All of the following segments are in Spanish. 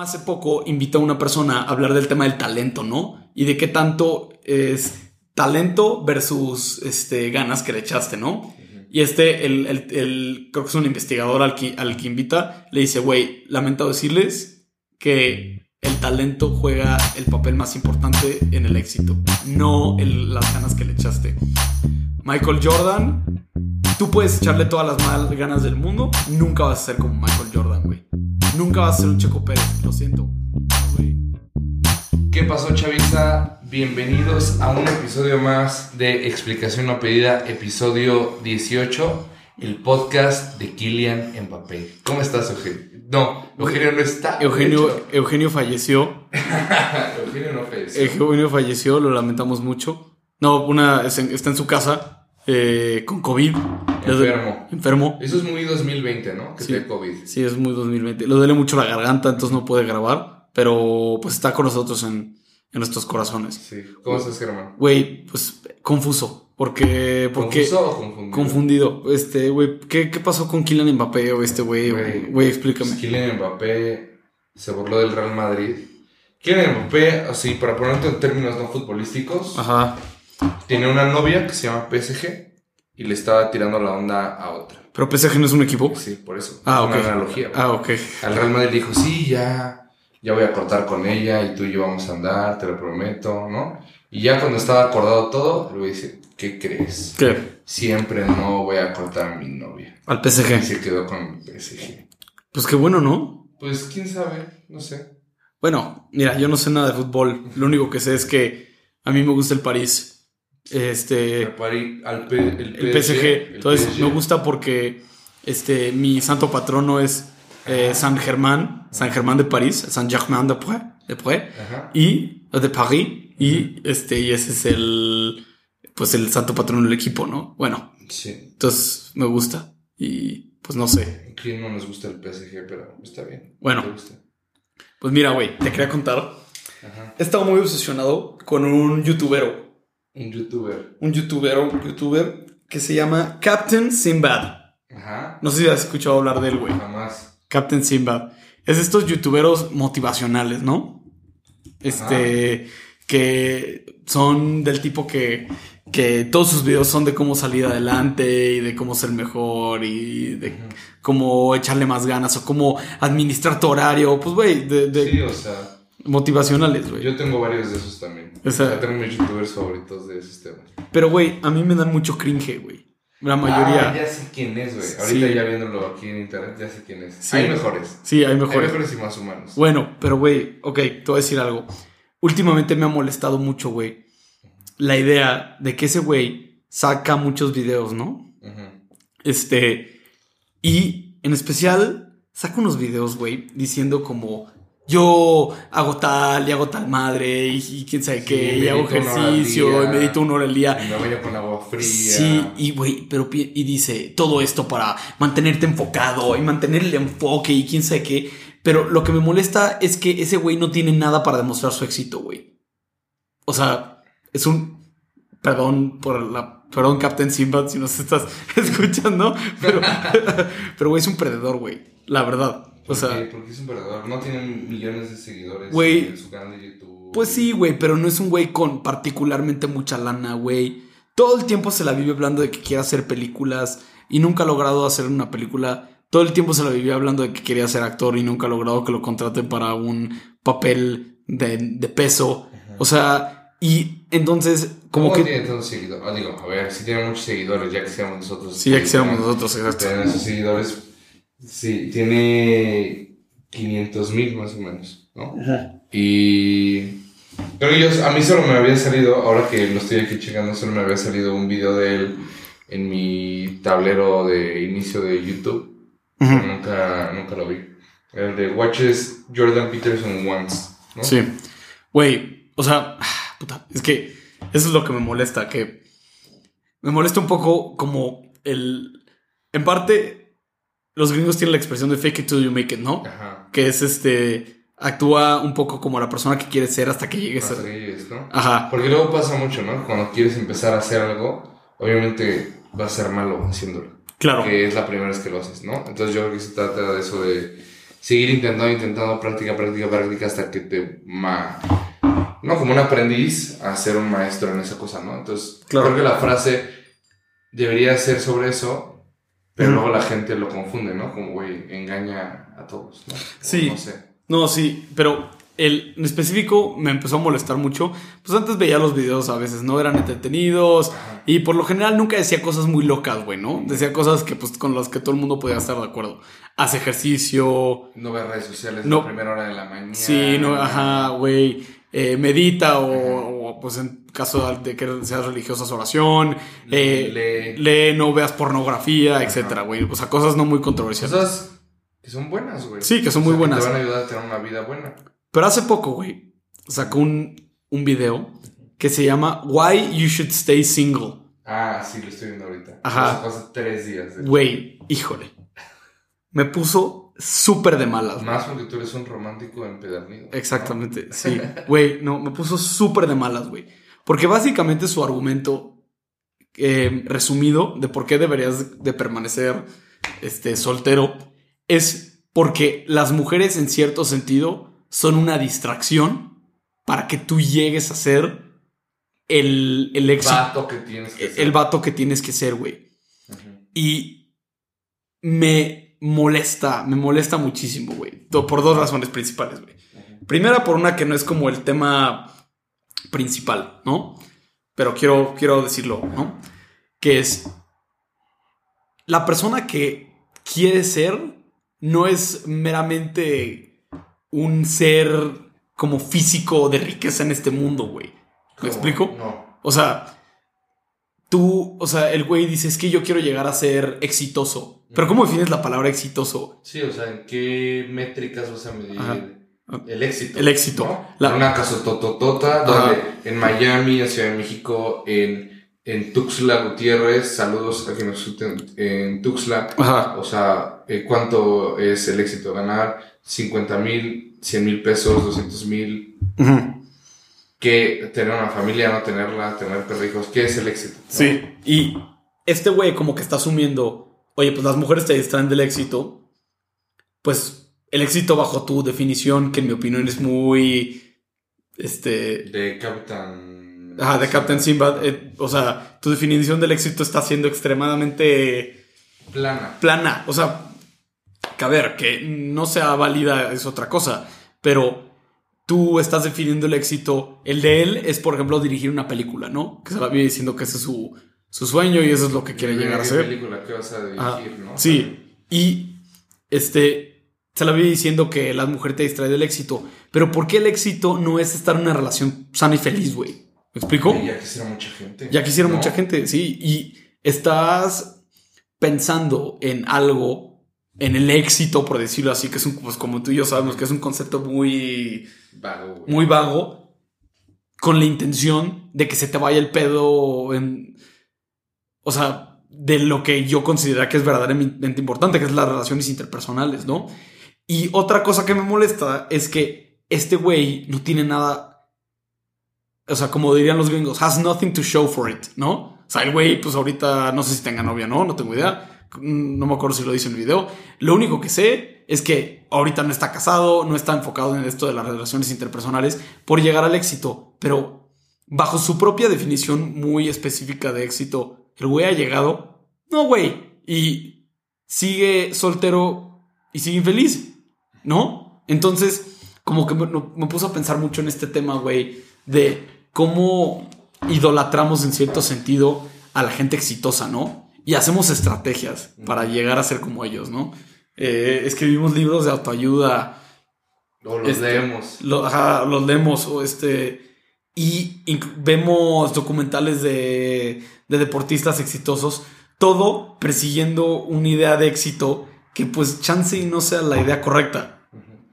Hace poco invitó a una persona a hablar del tema del talento, ¿no? Y de qué tanto es talento versus este, ganas que le echaste, ¿no? Y este, el, el, el- creo que es un investigador al que, al que invita, le dice, güey, lamento decirles que el talento juega el papel más importante en el éxito, no el- las ganas que le echaste. Michael Jordan, tú puedes echarle todas las mal ganas del mundo, nunca vas a ser como Michael Jordan, güey. Nunca vas a ser un Checo Pérez, lo siento. ¿Qué pasó, Chaviza? Bienvenidos a un episodio más de Explicación no pedida, episodio 18, el podcast de Kylian Mbappé. ¿Cómo estás, Eugenio? No, Eugenio no está. Eugenio. Eugenio falleció. Eugenio no falleció. Eugenio falleció, lo lamentamos mucho. No, una está en su casa eh, con COVID. Enfermo. Enfermo. Eso es muy 2020, ¿no? Que Sí. te COVID. Sí, es muy 2020. Le duele mucho la garganta, entonces no puede grabar. Pero pues está con nosotros en, en nuestros corazones. Sí. ¿Cómo estás, Germán? Güey, pues confuso. Porque. porque ¿Confuso o confundido? Confundido. Este, güey, ¿qué, ¿qué pasó con Kylian Mbappé o este? Güey, Güey, explícame. Pues Kylian Mbappé se burló del Real Madrid. Kylian Mbappé, así para ponerte en términos no futbolísticos, Ajá. Tiene una novia que se llama PSG y le estaba tirando la onda a otra. Pero PSG no es un equipo. Sí, por eso. Ah, es ok. una analogía. Ah, ok. Al Real Madrid dijo, sí, ya, ya voy a cortar con ella y tú y yo vamos a andar, te lo prometo, ¿no? Y ya cuando estaba acordado todo, le dice, ¿qué crees? ¿Qué? Siempre no voy a cortar a mi novia. Al Y PSG. se quedó con el PSG. Pues qué bueno, ¿no? Pues quién sabe, no sé. Bueno, mira, yo no sé nada de fútbol. Lo único que sé es que a mí me gusta el París. Este. Al París- al P- el, El PSG. el Entonces PSG. me gusta porque este mi santo patrono es eh, San Germán, San Germán de París, San Germain de Prés, de Ajá. y de París y este y ese es el pues el santo patrono del equipo, ¿no? Bueno, Sí. entonces me gusta y pues no sé. ¿Quién no nos gusta el PSG? Pero está bien. Bueno. ¿Te gusta? Pues mira, güey, te quería contar. Ajá. He estado muy obsesionado con un youtubero, Un youtuber. un youtubero, un youtuber que se llama Captain Sinbad. Ajá. No sé si has escuchado hablar de él, güey. Jamás. Captain Sinbad. Es de estos youtuberos motivacionales, ¿no? Este. Que son del tipo que. Que todos sus videos son de cómo salir adelante y de cómo ser mejor y de cómo echarle más ganas o cómo administrar tu horario. Pues, güey, de, de Sí, o sea, motivacionales, güey. yo tengo varios de esos también. O sea- tengo mis youtubers favoritos de esos temas. Pero, güey, a mí me dan mucho cringe, güey. La mayoría. Ah, ya sé quién es, güey. Ahorita Sí. ya viéndolo aquí en internet, ya sé quién es. Sí. Hay mejores. Sí, hay Hay mejores. mejores y más humanos. Bueno, pero güey, ok, te voy a decir algo. Últimamente me ha molestado mucho, güey, la idea de que ese güey saca muchos videos, ¿no? Ujú. Este, y en especial saca unos videos, güey, diciendo como yo hago tal y hago tal madre y, y quién sabe qué, y hago ejercicio y medito una hora al día. Y me baño con agua fría. Sí, y güey, pero y dice todo esto para mantenerte enfocado y mantener el enfoque y quién sabe qué. Pero lo que me molesta es que ese güey no tiene nada para demostrar su éxito, güey. O sea, es un. Perdón por la. Perdón, Captain Sinbad, si nos estás escuchando. Pero, pero güey, es un perdedor, güey. La verdad. O ¿Por sea? Porque es un perdedor. No tiene millones de seguidores en su canal de YouTube. Pues sí, güey, pero no es un güey con particularmente mucha lana, güey. Todo el tiempo se la vive hablando de que quiere hacer películas y nunca ha logrado hacer una película. Todo el tiempo se la vivía hablando de que quería ser actor y nunca ha logrado que lo contraten para un papel de, de peso. O sea, y entonces, como ¿Cómo que. tiene tantos seguidores? Ah, digo, a ver, si tiene muchos seguidores, ya que seamos nosotros. Sí, ya que seamos ¿no? nosotros, exacto. Tiene esos seguidores. Sí, tiene 500 mil más o menos, ¿no? Y. Pero yo, a mí solo me había salido, ahora que lo estoy aquí checando, solo me había salido un video de él en mi tablero de inicio de YouTube. Pero nunca, nunca lo vi. El de Watches Jordan Peterson Once, ¿no? Sí. Güey, o sea, puta, es que eso es lo que me molesta, que me molesta un poco como el... En parte, los gringos tienen la expresión de fake it till you make it, ¿no? Ajá. Que es este... Actúa un poco como la persona que quiere ser hasta que llegues Hasta a... que llegues, ¿no? Ajá. Porque luego pasa mucho, ¿no? Cuando quieres empezar a hacer algo, obviamente va a ser malo haciéndolo. Claro. Que es la primera vez que lo haces, ¿no? Entonces yo creo que se trata de eso de seguir intentando, intentando, práctica, práctica, práctica, hasta que te... Ma no, como un aprendiz a ser un maestro en esa cosa, ¿no? Entonces, creo que la frase debería ser sobre eso, pero luego la gente lo confunde, ¿no? Como, güey, engaña a todos, ¿no? sí. No sé. No, sí, pero el en específico me empezó a molestar mucho. Pues antes veía los videos a veces, ¿no? Eran entretenidos y por lo general nunca decía cosas muy locas, güey, ¿no? Decía cosas que pues con las que todo el mundo podía estar de acuerdo. Hace ejercicio. No ve redes sociales no, la primera hora de la mañana. Sí, no, ajá, güey. Eh, medita o, pues en caso de que seas religiosa oración, eh, lee. no veas pornografía, etcétera, güey. O sea, cosas no muy controversiales. Cosas que son buenas, güey. Sí, que son muy buenas. te van a ayudar a tener una vida buena. Pero hace poco, güey, sacó un, un video que se llama Why You Should Stay Single. Ah, sí, lo estoy viendo ahorita. Ajá. Hace tres días. Güey, híjole. Me puso súper de malas. Más porque tú eres un romántico empedernido. Exactamente, sí. Güey, no, me puso súper de malas, güey. Porque básicamente su argumento eh, resumido de por qué deberías de permanecer este, soltero es porque las mujeres en cierto sentido son una distracción para que tú llegues a ser el, el Vato que tienes que ser. El vato que tienes que ser, güey. Y me molesta, me molesta muchísimo, güey. Por dos razones principales, güey. Primera, por una que no es como el tema principal, ¿no? Pero quiero, quiero decirlo, ¿no? Que es la persona que quiere ser no es meramente un ser como físico de riqueza en este mundo, güey. ¿Me explico? No. O sea, tú, o sea, el güey dice, es que yo quiero llegar a ser exitoso. Pero ¿cómo defines la palabra exitoso? Sí, o sea, ¿en qué métricas vas a medir el éxito? El éxito. La... Una casa tototota, donde en Miami, en Ciudad de México, en, en Tuxtla Gutiérrez, saludos a quienes nos escuchen en Tuxtla. Ajá. O sea, eh, ¿cuánto es el éxito? Ganar 50 mil, 100 mil pesos, 200 mil. Que tener una familia, no tenerla, tener perrijos, ¿qué es el éxito? Sí, y este güey como que está asumiendo oye, pues las mujeres te distraen del éxito, pues el éxito bajo tu definición, que en mi opinión es muy, este... De Captain... Ajá, de Captain Simbad. Eh, o sea, tu definición del éxito está siendo extremadamente... Plana. Plana. O sea, que a ver, que no sea válida es otra cosa, pero tú estás definiendo el éxito. El de él es, por ejemplo, dirigir una película, ¿no? Que se la viene diciendo que ese es su, su sueño y eso es lo que quiere llegar a ser. película que vas a dirigir, ¿no? Sí, y este, se la vi diciendo que la mujer te distrae del éxito, pero ¿por qué el éxito no es estar en una relación sana y feliz, güey? ¿Me explico? ya quisiera mucha gente. Ya quisiera mucha gente, sí, y estás pensando en algo, en el éxito, por decirlo así, que es un, pues como tú y yo sabemos, que es un concepto muy vago, muy vago, con la intención de que se te vaya el pedo en o sea, de lo que yo considero que es verdaderamente importante, que es las relaciones interpersonales, ¿no? Y otra cosa que me molesta es que este güey no tiene nada, o sea, como dirían los gringos, has nothing to show for it, ¿no? O sea, el güey, pues ahorita no sé si tenga novia no, no tengo idea, no me acuerdo si lo dice en el video. Lo único que sé es que ahorita no está casado, no está enfocado en esto de las relaciones interpersonales por llegar al éxito, pero bajo su propia definición muy específica de éxito, el güey ha llegado. No, güey. Y sigue soltero y sigue infeliz. ¿No? Entonces, como que me, me puso a pensar mucho en este tema, güey, de cómo idolatramos en cierto sentido a la gente exitosa, ¿no? Y hacemos estrategias para llegar a ser como ellos, ¿no? Eh, escribimos libros de autoayuda. O los este, leemos. los leemos. O este. Y vemos documentales de de deportistas exitosos, todo persiguiendo una idea de éxito que pues chance y no sea la idea correcta.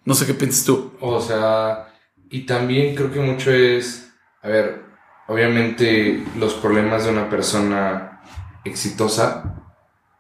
No sé qué piensas tú. O sea, y también creo que mucho es, a ver, obviamente los problemas de una persona exitosa,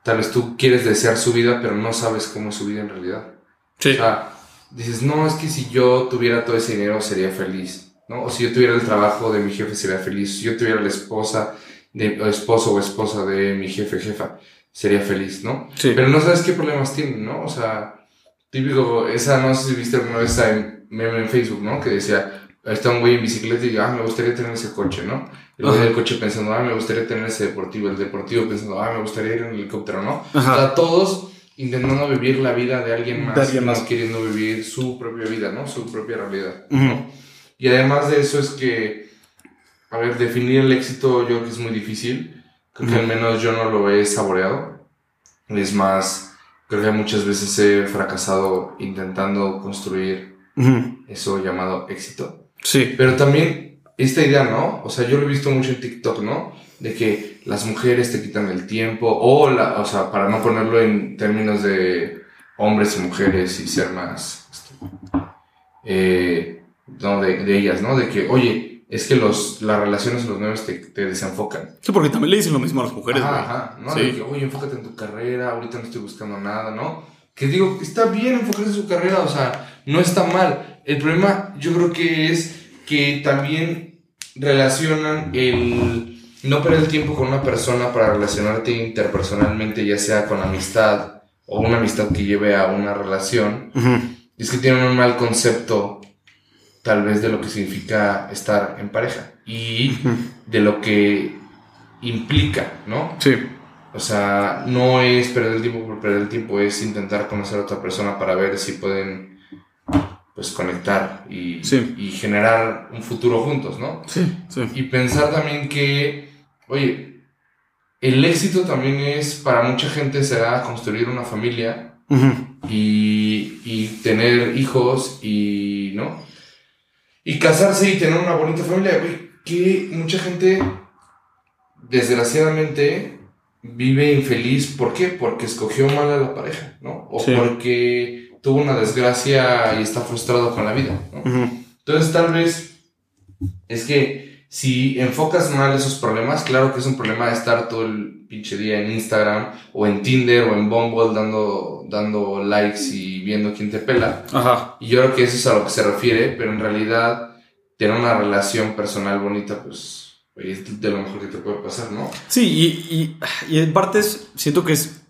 tal vez tú quieres desear su vida, pero no sabes cómo es su vida en realidad. Sí. O sea, dices, no, es que si yo tuviera todo ese dinero sería feliz, ¿no? O si yo tuviera el trabajo de mi jefe sería feliz, si yo tuviera la esposa de esposo o esposa de mi jefe, jefa, sería feliz, ¿no? Sí. Pero no sabes qué problemas tienen, ¿no? O sea, típico, esa no sé si viste alguna vez esa meme en Facebook, ¿no? Que decía, está un güey en bicicleta y ah, me gustaría tener ese coche, ¿no? El güey del coche pensando, ah, me gustaría tener ese deportivo, el deportivo pensando, ah, me gustaría ir en helicóptero, ¿no? Ajá. O sea, todos intentando vivir la vida de alguien más, De alguien más. queriendo vivir su propia vida, ¿no? Su propia realidad. Y además de eso es que, a ver, definir el éxito yo creo que es muy difícil. Creo que al menos yo no lo he saboreado. Es más, creo que muchas veces he fracasado intentando construir Ujú. eso llamado éxito. Sí. Pero también esta idea, ¿no? O sea, yo lo he visto mucho en TikTok, ¿no? De que las mujeres te quitan el tiempo, o, la, o sea, para no ponerlo en términos de hombres y mujeres y ser más, este, eh, no, de, de ellas, ¿no? De que, oye, es que los, las relaciones en los nuevos te, te desenfocan. Sí, porque también le dicen lo mismo a las mujeres, güey. Ajá, ajá, ¿no? Sí. De que, oye, enfócate en tu carrera, ahorita no estoy buscando nada, ¿no? Que digo, está bien enfocarse en su carrera, o sea, no está mal. El problema yo creo que es que también relacionan el no perder el tiempo con una persona para relacionarte interpersonalmente, ya sea con amistad o una amistad que lleve a una relación, es que tienen un mal concepto tal vez de lo que significa estar en pareja y de lo que implica, ¿no? Sí. O sea, no es perder el tiempo por perder el tiempo, es intentar conocer a otra persona para ver si pueden, pues, conectar y, Sí. y generar un futuro juntos, ¿no? Sí. Sí. Y pensar también que, oye, el éxito también es, para mucha gente, será construir una familia y, y tener hijos y, ¿no? Y casarse y tener una bonita familia, güey, que mucha gente, desgraciadamente, vive infeliz. ¿Por qué? Porque escogió mal a la pareja, ¿no? O Sí. porque tuvo una desgracia y está frustrado con la vida, ¿no? Entonces, tal vez es que si enfocas mal esos problemas, claro que es un problema estar todo el pinche día en Instagram o en Tinder o en Bumble dando, dando likes y viendo quién te pela. Ajá. Y yo creo que eso es a lo que se refiere, pero en realidad tener una relación personal bonita, pues es de lo mejor que te puede pasar, ¿no? Sí, y, y, y en partes siento que es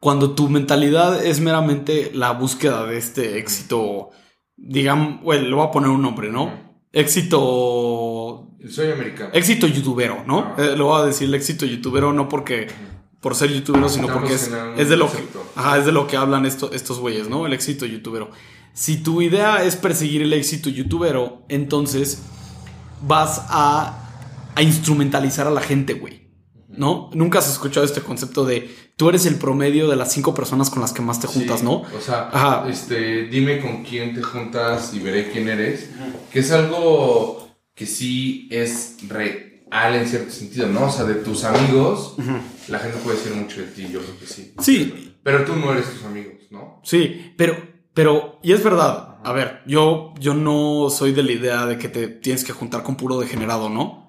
cuando tu mentalidad es meramente la búsqueda de este éxito, digamos, bueno, le voy a poner un nombre, ¿no? Éxito, Soy americano. éxito youtubero, ¿no? Ah. Eh, le voy a decir el éxito youtubero no porque por ser youtubero, sino Estamos porque es, es de lo que, ajá, es de lo que hablan esto- estos güeyes, ¿no? El éxito youtubero. Si tu idea es perseguir el éxito youtubero, entonces vas a, a instrumentalizar a la gente, güey. ¿No? Nunca has escuchado este concepto de tú eres el promedio de las cinco personas con las que más te juntas, Sí, ¿no? O sea, Ajá. este, dime con quién te juntas y veré quién eres. Que es algo que sí es real en cierto sentido, ¿no? O sea, de tus amigos, la gente puede decir mucho de ti, yo creo que sí. Sí, Pero tú no eres tus amigos, ¿no? sí, pero, pero, y es verdad. A ver, yo, yo no soy de la idea de que te tienes que juntar con puro degenerado, ¿no?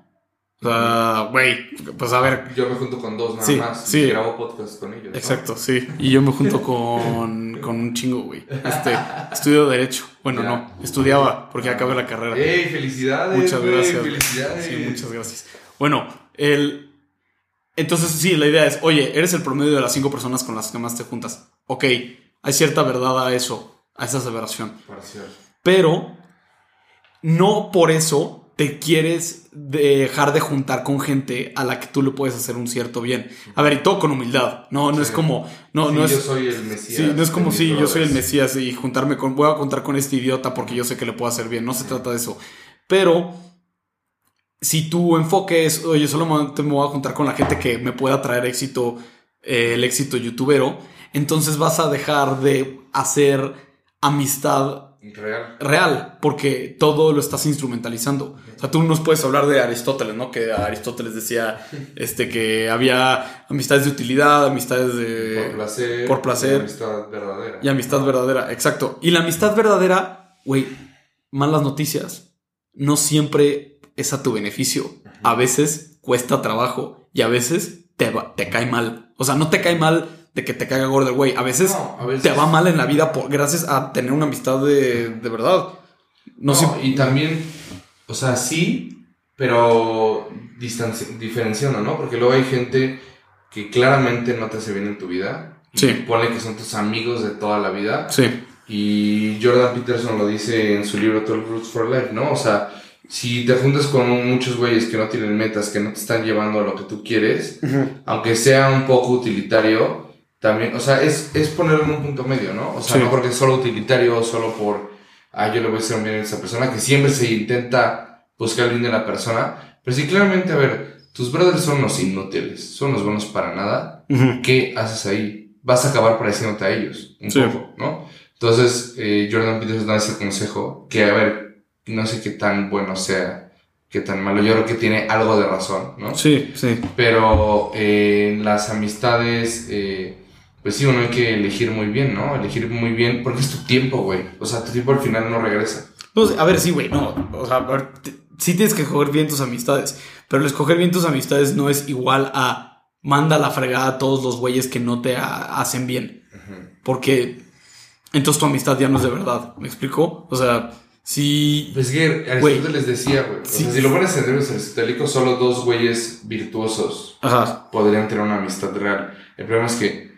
O sea, güey, pues a ver, Yo me junto con dos nada Sí, más sí. y grabo podcast con ellos. ¿no? Exacto, sí. Y yo me junto con, con un chingo, güey. Este, estudio Derecho. Bueno, Ya. no, estudiaba porque acabé la carrera. ¡Ey, felicidades! Muchas gracias. ¡Felicidades! Sí, muchas gracias. Bueno, el. Entonces, sí, la idea es, oye, eres el promedio de las cinco personas con las que más te juntas. Ok, hay cierta verdad a eso, a esa aseveración. Parcial. Pero no por eso te quieres dejar de juntar con gente a la que tú le puedes hacer un cierto bien. A ver, y todo con humildad. No, no Sí. es como. No, Sí, no es. yo soy el Mesías. Sí, no es como si mis yo soy el. Mesías y juntarme con. Voy a contar con este idiota porque yo sé que le puedo hacer bien. No se trata de eso. Pero si tu enfoque es, oye, solamente me voy a juntar con la gente que me pueda traer éxito, eh, el éxito youtubero, entonces vas a dejar de hacer amistad Real. real, porque todo lo estás instrumentalizando. O sea, tú nos puedes hablar de Aristóteles, ¿no? Que Aristóteles decía este, que había amistades de utilidad, amistades de... por placer. por placer. y Amistad verdadera. Y amistad verdadera, exacto. Y la amistad verdadera, güey, malas noticias, no siempre es a tu beneficio. A veces cuesta trabajo y a veces te, va- te cae mal. O sea, no te cae mal de que te caiga gordo el güey. A veces, No, a veces- te va mal en la vida por, gracias a tener una amistad de, de verdad. No, No, sé. y también, o sea, sí, pero diferenciando, ¿no? Porque luego hay gente que claramente no te hace bien en tu vida. Y Sí. pone que son tus amigos de toda la vida. Sí. Y Jordan Peterson lo dice en su libro 12 Roots for Life, ¿no? O sea, si te juntas con muchos güeyes que no tienen metas, que no te están llevando a lo que tú quieres, aunque sea un poco utilitario, también, o sea, es, es ponerlo en un punto medio, ¿no? O sea, no porque es solo utilitario, solo por, ah, yo le voy a hacer un bien a esa persona, que siempre se intenta buscar el bien de la persona, pero si claramente, a ver, tus brothers son los inútiles, son los buenos para nada, ¿qué haces ahí? Vas a acabar pareciéndote a ellos, un poco, ¿no? Entonces, eh, Jordan Peterson da ese consejo, que a ver, no sé qué tan bueno sea, qué tan malo, yo creo que tiene algo de razón, ¿no? Sí, sí. Pero eh, las amistades, eh, pues sí, uno hay que elegir muy bien, ¿no? Elegir muy bien, porque es tu tiempo, güey. O sea, tu tiempo al final no regresa. Pues, a ver, sí, güey, no. O sea, a ver, sí tienes que escoger bien tus amistades, pero el escoger bien tus amistades no es igual a manda la fregada a todos los güeyes que no te hacen bien. Porque entonces tu amistad ya no es de verdad. ¿Me explico? O sea, si. Pues que Aristóteles les decía, güey. O sea, si lo pones en términos aristotélicos, solo dos güeyes virtuosos podrían tener una amistad real. El problema es que.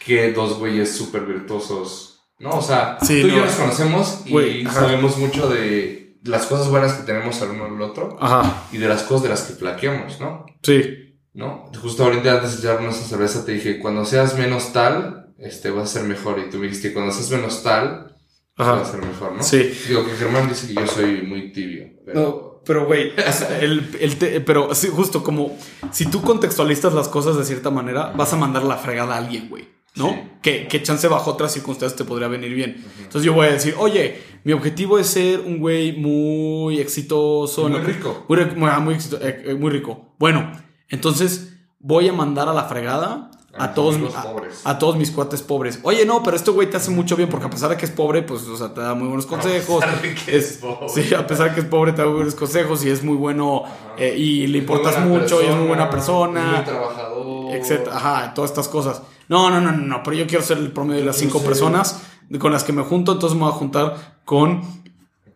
Que dos güeyes súper virtuosos. No, o sea, tú y yo nos conocemos y sabemos mucho de las cosas buenas que tenemos al uno al otro. Ajá. Y de las cosas de las que plaqueamos, ¿no? Sí. ¿No? Justo ahorita antes de echarnos esa cerveza te dije, cuando seas menos tal, este, vas a ser mejor. Y tú me dijiste, cuando seas menos tal, Ajá. vas a ser mejor, ¿no? Sí. Digo que Germán dice que yo soy muy tibio. Pero... No. Pero, güey, el, el pero justo como si tú contextualizas las cosas de cierta manera, vas a mandar la fregada a alguien, güey. ¿No? Que, que, chance bajo otras circunstancias te podría venir bien. Entonces yo voy a decir, oye, mi objetivo es ser un güey muy exitoso. Muy rico. Muy, muy, eh, eh, muy rico. Bueno, entonces voy a mandar a la fregada a, todos, a, todos mis cuates pobres. Oye, no, pero este güey te hace mucho bien porque a pesar de que es pobre, pues, o sea, te da muy buenos consejos. A pesar de que es, pobre. Sí, a pesar de que es pobre, te da muy buenos consejos y es muy bueno eh, y le importas mucho y es muy buena persona. Muy trabajador. Etcétera. Ajá, todas estas cosas. No, no, no, no, no, pero yo quiero ser el promedio de las cinco personas con las que me junto, entonces me voy a juntar con...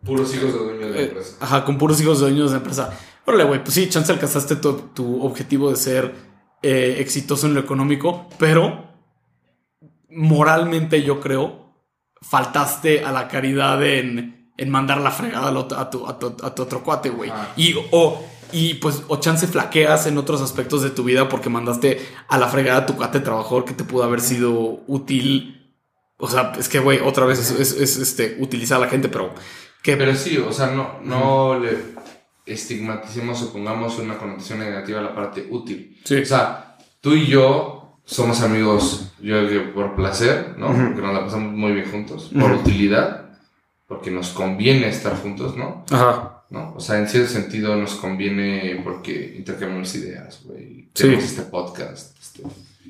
Puros hijos de dueños de eh, empresa. Ajá, con puros hijos de dueños de empresa. Órale, güey, pues sí, chance alcanzaste tu, tu objetivo de ser eh, exitoso en lo económico, pero moralmente yo creo, faltaste a la caridad en, en mandar la fregada a tu, a tu, otro cuate, güey. Y, o, y pues, o chance flaqueas en otros aspectos de tu vida porque mandaste a la fregada a tu cuate trabajador que te pudo haber sido útil. O sea, es que, güey, otra vez es, este, utilizar a la gente, pero... Que... Pero sí, o sea, no, no le estigmaticemos o pongamos una connotación negativa a la parte útil. O sea, tú y yo somos amigos, yo por placer, ¿no? Porque nos la pasamos muy bien juntos, por utilidad, porque nos conviene estar juntos, ¿no? Ajá. ¿No? O sea, en cierto sentido nos conviene porque intercambiamos ideas, güey. Tenemos este podcast. Este,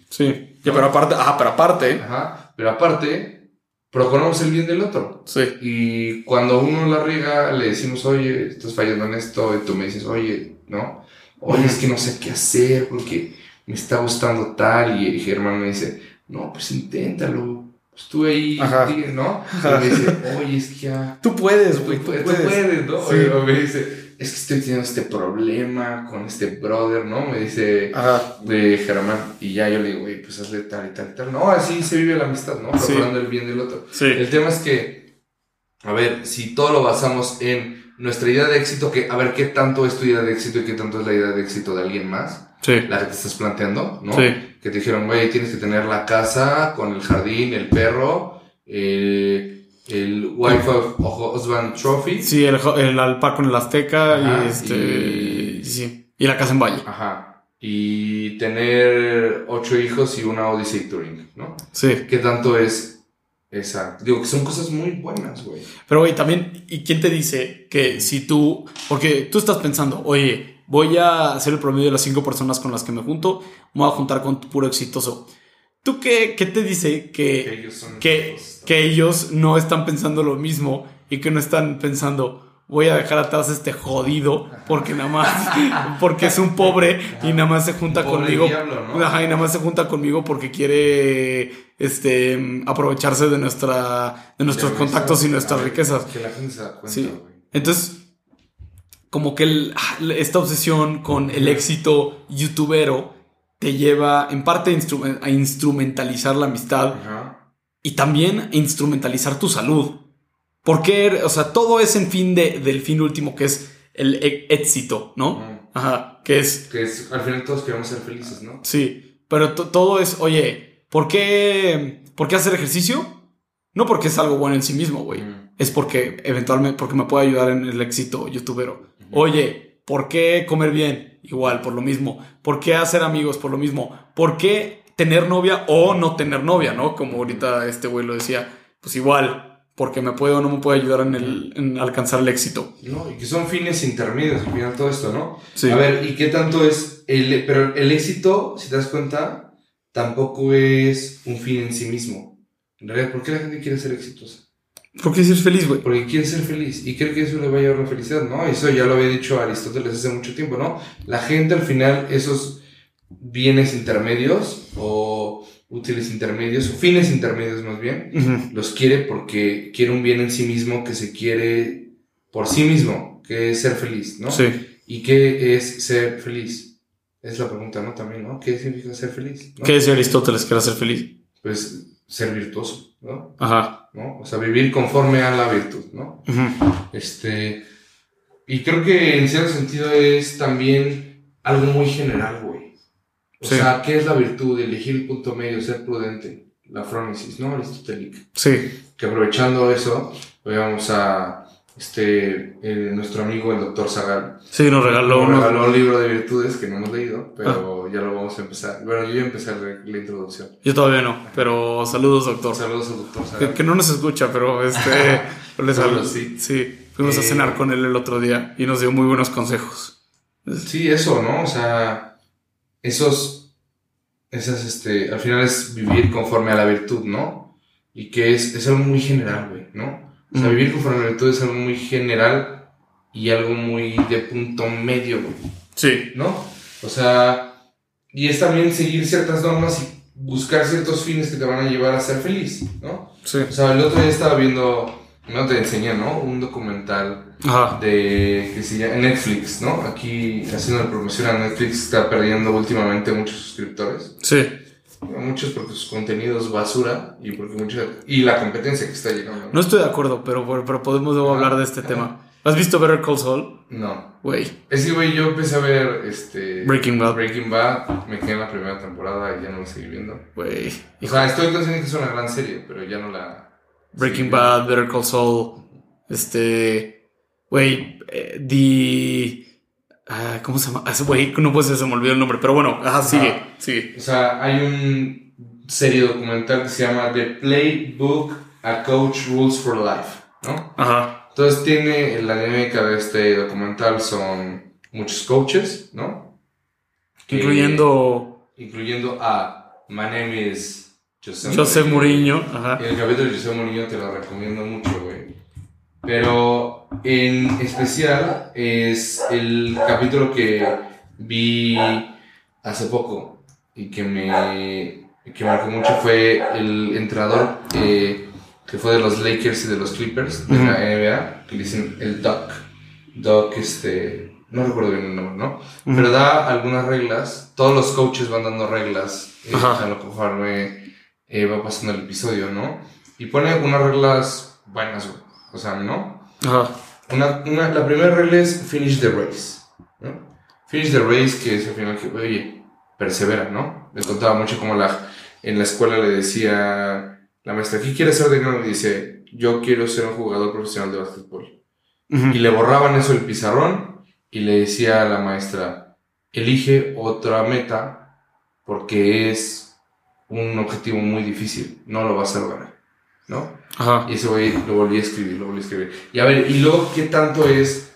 sí. pero aparte, ajá, pero aparte. Ajá, pero aparte, procuramos el bien del otro. Sí. Y cuando uno la riega, le decimos, oye, estás fallando en esto, y tú me dices, oye, ¿no? Oye, es que no sé qué hacer porque me está gustando tal, y Germán me dice, no, pues inténtalo. Estuve ahí, ¿no? Y me dice, oye, es que ya... Tú puedes, güey, tú, puedes. ¿no? Sí. me dice, es que estoy teniendo este problema con este brother, ¿no? Me dice de Germán. Y ya yo le digo, güey, pues hazle tal y tal y tal. No, así se vive la amistad, ¿no? Procurando el bien del otro. Sí. El tema es que, a ver, si todo lo basamos en nuestra idea de éxito, que a ver qué tanto es tu idea de éxito y qué tanto es la idea de éxito de alguien más. Sí. La que te estás planteando, ¿no? Sí. Que te dijeron, güey, tienes que tener la casa con el jardín, el perro, eh el Wife of Husband Trophy. Sí, el, el con el Azteca y este. Y, sí, y la casa en Valle. Ajá. Y tener ocho hijos y una Odyssey Touring, ¿no? Sí. ¿Qué tanto es esa? Digo que son cosas muy buenas, güey. Pero, güey, también, ¿y quién te dice que si tú. Porque tú estás pensando, oye, voy a hacer el promedio de las cinco personas con las que me junto, me voy a juntar con tu puro exitoso. ¿Tú qué, qué te dice que, que, que, ellos no están pensando lo mismo y que no están pensando, voy a dejar atrás a este jodido porque nada más, porque es un pobre y nada más se junta conmigo. y nada más se junta conmigo porque quiere este, aprovecharse de, nuestra, de nuestros contactos y nuestras riquezas. Que la gente se da cuenta, sí. Entonces, como que esta obsesión con el éxito youtubero te lleva en parte a, instrumentalizar la amistad. y también instrumentalizar tu salud. Porque, o sea, todo es en fin de, del fin último que es el e- éxito, ¿no? Ajá, que es... Que es, al final todos queremos ser felices, ¿no? Sí, pero to- todo es, oye, ¿por qué, ¿por qué hacer ejercicio? No porque es algo bueno en sí mismo, güey. Mm. Es porque eventualmente, porque me puede ayudar en el éxito youtubero. Oye, ¿por qué comer bien? Igual, por lo mismo. ¿Por qué hacer amigos? Por lo mismo. ¿Por qué tener novia o no tener novia, no? Como ahorita este güey lo decía. Pues igual, porque me puede o no me puede ayudar en, el, en alcanzar el éxito. No, y que son fines intermedios al final todo esto, ¿no? Sí. A ver, ¿y qué tanto es el pero el éxito, si te das cuenta, tampoco es un fin en sí mismo. En realidad, ¿por qué la gente quiere ser exitosa? ¿Por qué ser feliz, güey? Porque quiere ser feliz y cree que eso le va a llevar la felicidad, ¿no? Eso ya lo había dicho Aristóteles hace mucho tiempo, ¿no? La gente al final, esos bienes intermedios o útiles intermedios, o fines intermedios más bien, los quiere porque quiere un bien en sí mismo que se quiere por sí mismo, que es ser feliz, ¿no? Sí. ¿Y qué es ser feliz? Es la pregunta, ¿no? También, ¿no? ¿Qué significa ser feliz? ¿no? ¿Qué decía Aristóteles que era ser feliz? Pues ser virtuoso, ¿no? Ajá. ¿no? O sea, vivir conforme a la virtud, ¿no? Este. Y creo que en cierto sentido es también algo muy general, güey. O Sí. sea, ¿qué es la virtud? Elegir el punto medio, ser prudente. La frónesis, ¿no? Aristotélica. Sí. Que aprovechando eso, hoy vamos a. Este. eh, nuestro amigo, el doctor Zagal. Sí, nos regaló Nos regaló un libro de virtudes que no hemos leído, pero ya lo vamos a empezar. Bueno, yo ya empecé la, la introducción. Yo todavía no, pero saludos, doctor. Saludos al doctor Zagal. que no nos escucha, pero este. le Solo saludo. sí. Sí. Fuimos a Eh, cenar con él el otro día y nos dio muy buenos consejos. Sí, eso, ¿no? O sea, esos, esas, este, al final es vivir conforme a la virtud, ¿no? Y que es, es algo muy general, güey, ¿no? O sea, vivir conforme a la virtud es algo muy general y algo muy de punto medio, güey, Sí. ¿no? O sea, y es también seguir ciertas normas y buscar ciertos fines que te van a llevar a ser feliz, ¿no? Sí. O sea, el otro día estaba viendo, no te enseñé, ¿no? Un documental Ajá. de que se llama Netflix, ¿no? Aquí haciendo la promoción a Netflix está perdiendo últimamente muchos suscriptores. Sí. Muchos porque sus contenidos basura y porque mucha y la competencia que está llegando. No estoy de acuerdo, pero, pero podemos luego hablar de este tema. ¿Has visto Better Call Saul? No. Güey. Es que güey, yo empecé a ver este Breaking Bad. Breaking Bad, me quedé en la primera temporada y ya no la seguí viendo. Güey. O sea, estoy consciente que es una gran serie, pero ya no la Breaking Bad, Better Call Saul. Este. Güey. eh, The. Ah, ¿Cómo se llama? Ah, ese Güey, no puede ser, se me olvidó el nombre. Pero bueno, ajá, sigue. Sigue. O sea, hay un serie documental que se llama The Playbook A Coach Rules for Life, ¿no? Ajá. Entonces tiene la dinámica de este documental son muchos coaches, ¿no? Que- Incluyendo incluyendo a My name is José, José Mourinho. Ajá. El capítulo de José Mourinho te lo recomiendo mucho, güey. Pero en especial es el capítulo que vi hace poco y que me que marcó mucho fue el entrenador eh, que fue de los Lakers y de los Clippers de la. NBA, que le dicen el Doc. Doc, este, no recuerdo bien el nombre, ¿no? Pero da algunas reglas. Todos los coaches van dando reglas eh, lo conforme eh, va pasando el episodio, ¿no? Y pone algunas reglas buenas, güey. O sea, ¿no? Ajá. Una, una- la primera regla es finish the race. ¿no? Finish the race, que es al final que, oye, persevera, ¿no? Le contaba mucho como la, en la escuela le decía la maestra, ¿qué quieres ser de grande? Y dice, yo quiero ser un jugador profesional de básquetbol. Y le borraban eso del pizarrón y le decía a la maestra, elige otra meta porque es un objetivo muy difícil, no lo vas a lograr, ¿no? Ajá. Y ese güey lo volví a escribir, lo volví a escribir. Y a ver, y luego, ¿qué tanto es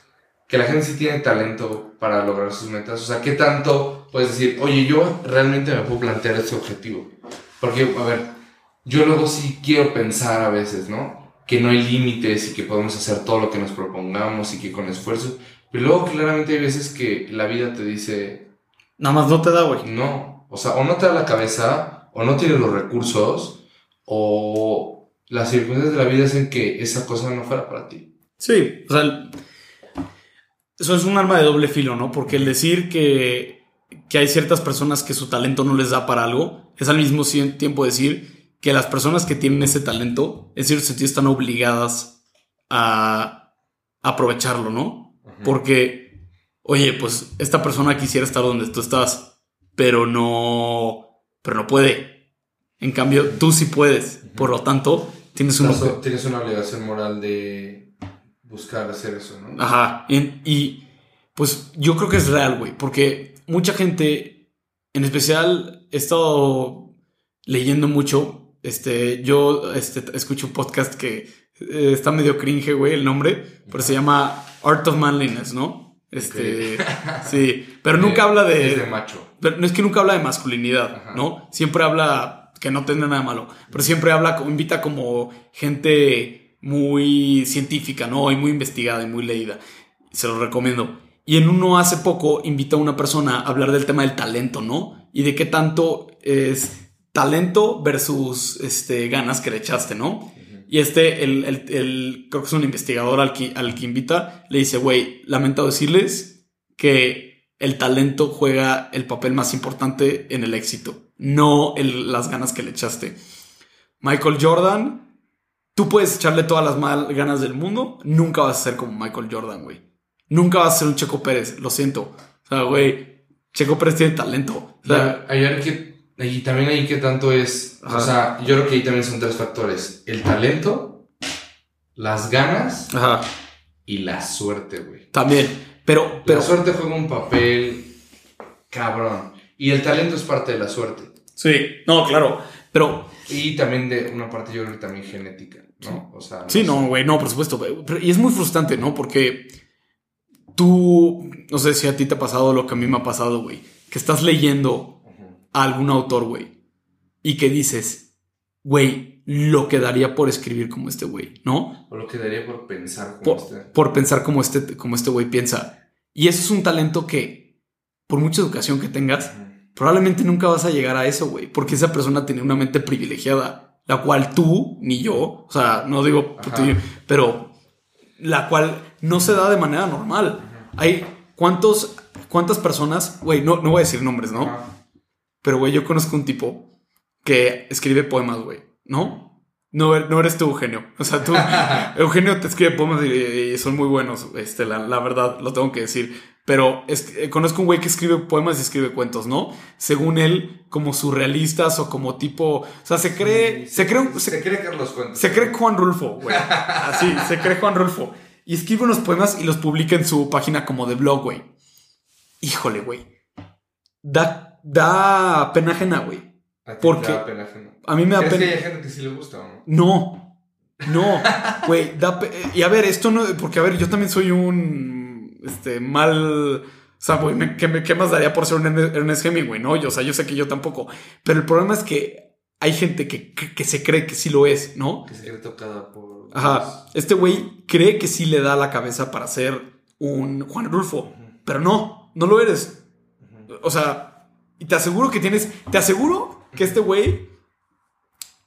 que la gente sí tiene talento para lograr sus metas? O sea, ¿qué tanto puedes decir, oye, yo realmente me puedo plantear este objetivo? Porque, a ver, yo luego sí quiero pensar a veces, ¿no? Que no hay límites y que podemos hacer todo lo que nos propongamos y que con esfuerzo. Pero luego, claramente, hay veces que la vida te dice, Nada más no te da, güey. no. O sea, o no te da la cabeza, o no tienes los recursos, o las circunstancias de la vida hacen que esa cosa no fuera para ti. Sí, o sea, eso es un arma de doble filo, ¿no? Porque el decir que, que hay ciertas personas que su talento no les da para algo, es al mismo tiempo decir que las personas que tienen ese talento, en cierto sentido, están obligadas a aprovecharlo, ¿no? Porque, oye, pues esta persona quisiera estar donde tú estás, pero no, pero no puede. En cambio, tú sí puedes. Por lo tanto, tienes, un... tienes una obligación moral de buscar hacer eso, ¿no? Ajá. y pues yo creo que es real, güey, porque mucha gente, en especial, he estado leyendo mucho. Este, yo este, escucho un podcast que eh, está medio cringe, güey, el nombre, pero se llama Art of Manliness, ¿no? Este, sí, pero nunca habla de. de macho. Pero no es que nunca habla de masculinidad, ¿no? Siempre habla que no tiene nada malo, pero siempre habla, invita como gente muy científica, ¿no? Y muy investigada y muy leída. Se lo recomiendo. Y en uno hace poco invitó a una persona a hablar del tema del talento, ¿no? Y de qué tanto es talento versus este, ganas que le echaste, ¿no? Y este, el, el, creo que es un investigador al que, al que invita, le dice, güey, lamento decirles que el talento juega el papel más importante en el éxito, no las ganas que le echaste. Michael Jordan, tú puedes echarle todas las mal ganas del mundo, nunca vas a ser como Michael Jordan, güey. Nunca vas a ser un Checo Pérez, lo siento. O sea, güey, Checo Pérez tiene talento. O sea, y también ahí que tanto es, o sea, yo creo que ahí también son tres factores. El talento, las ganas y la suerte, güey. También, pero, pero... La suerte juega un papel cabrón. Y el talento es parte de la suerte. Sí, no, claro, pero... Y también de una parte yo creo que también genética, ¿no? O sea... sí, no, güey, no, por supuesto. y es muy frustrante, ¿no? Porque tú, no sé si a ti te ha pasado lo que a mí me ha pasado, güey, que estás leyendo a algún autor, güey, y que dices, güey, lo que daría por escribir como este güey, ¿no? O lo que daría por pensar como este. Por pensar como este, como este güey piensa. Y eso es un talento que, por mucha educación que tengas, probablemente nunca vas a llegar a eso, güey, porque esa persona tiene una mente privilegiada, la cual tú, ni yo, o sea, no digo, pero la cual no se da de manera normal. Hay cuántos, cuántas personas, güey, no, no voy a decir nombres, ¿no? Pero, güey, yo conozco un tipo que escribe poemas, güey, ¿no? No, no eres tú, Eugenio. O sea, tú, Eugenio te escribe poemas y, son muy buenos, este, la, verdad, lo tengo que decir. Pero es, eh, conozco un güey que escribe poemas y escribe cuentos, ¿no? Según él, como surrealistas o como tipo. O sea, se cree. se, cree se, cree Carlos Cuentos. Se cree Juan Rulfo, güey. Así, se cree Juan Rulfo. Y escribe unos poemas y los publica en su página como de blog, güey. Híjole, güey. Da, da pena ajena, güey. Porque da pena ajena. A mí me da pena. que hay gente que sí le gusta o no? No. No, güey, da Y a ver, esto no. Porque, a ver, yo también soy un. Este, mal. O sea, güey, ¿qué, ¿qué, más daría por ser un Ernest Hemingway? No, yo, o sea, yo sé que yo tampoco. Pero el problema es que hay gente que, que, se cree que sí lo es, ¿no? Que se cree tocada por. Ajá. Este güey cree que sí le da la cabeza para ser un Juan Rulfo, pero no, no lo eres. O sea, y te aseguro que tienes, te aseguro que este güey